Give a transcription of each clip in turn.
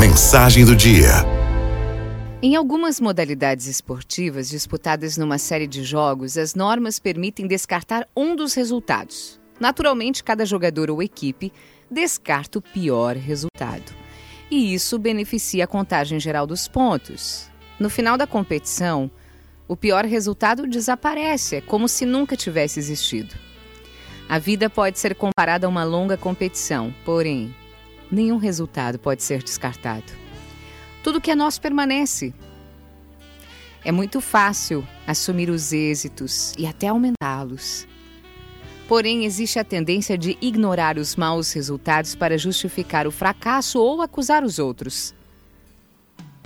Mensagem do dia. Em algumas modalidades esportivas disputadas numa série de jogos, as normas permitem descartar um dos resultados. Naturalmente, cada jogador ou equipe descarta o pior resultado. E isso beneficia a contagem geral dos pontos. No final da competição, o pior resultado desaparece, é como se nunca tivesse existido. A vida pode ser comparada a uma longa competição, porém, nenhum resultado pode ser descartado. Tudo que é nosso permanece. É muito fácil assumir os êxitos e até aumentá-los. Porém, existe a tendência de ignorar os maus resultados para justificar o fracasso ou acusar os outros.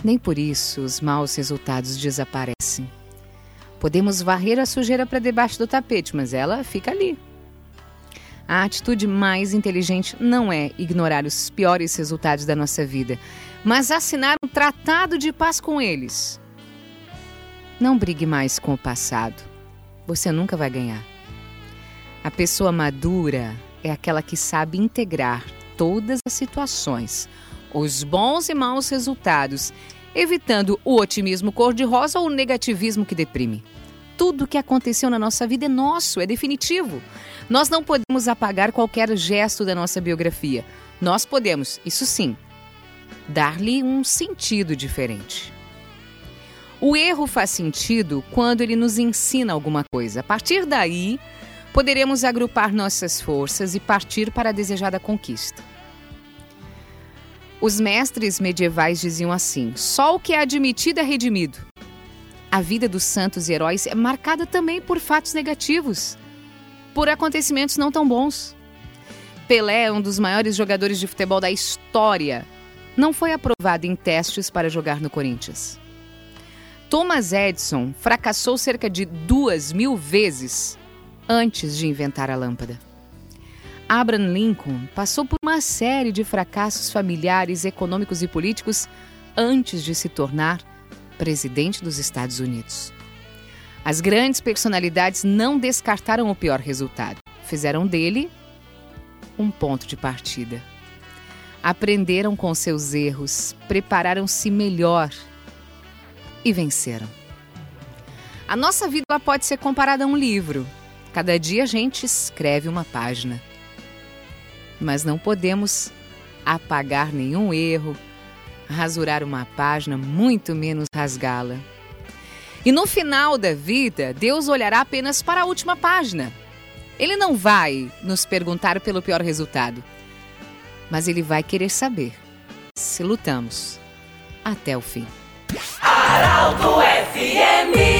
Nem por isso os maus resultados desaparecem. Podemos varrer a sujeira para debaixo do tapete, mas ela fica ali. A atitude mais inteligente não é ignorar os piores resultados da nossa vida, mas assinar um tratado de paz com eles. Não brigue mais com o passado. Você nunca vai ganhar. A pessoa madura é aquela que sabe integrar todas as situações, os bons e maus resultados, evitando o otimismo cor-de-rosa ou o negativismo que deprime. Tudo o que aconteceu na nossa vida é nosso, é definitivo. Nós não podemos apagar qualquer gesto da nossa biografia. Nós podemos, isso sim, dar-lhe um sentido diferente. O erro faz sentido quando ele nos ensina alguma coisa. A partir daí, poderemos agrupar nossas forças e partir para a desejada conquista. Os mestres medievais diziam assim: só o que é admitido é redimido. A vida dos santos e heróis é marcada também por fatos negativos, por acontecimentos não tão bons. Pelé é um dos maiores jogadores de futebol da história. Não foi aprovado em testes para jogar no Corinthians. Thomas Edison fracassou cerca de duas mil vezes antes de inventar a lâmpada. Abraham Lincoln passou por uma série de fracassos familiares, econômicos e políticos antes de se tornar presidente dos Estados Unidos. As grandes personalidades não descartaram o pior resultado, fizeram dele um ponto de partida. Aprenderam com seus erros, prepararam-se melhor e venceram. A nossa vida pode ser comparada a um livro. Cada dia a gente escreve uma página. Mas não podemos apagar nenhum erro, rasurar uma página, muito menos rasgá-la. E no final da vida, Deus olhará apenas para a última página. Ele não vai nos perguntar pelo pior resultado, mas ele vai querer saber se lutamos até o fim. Araldo FM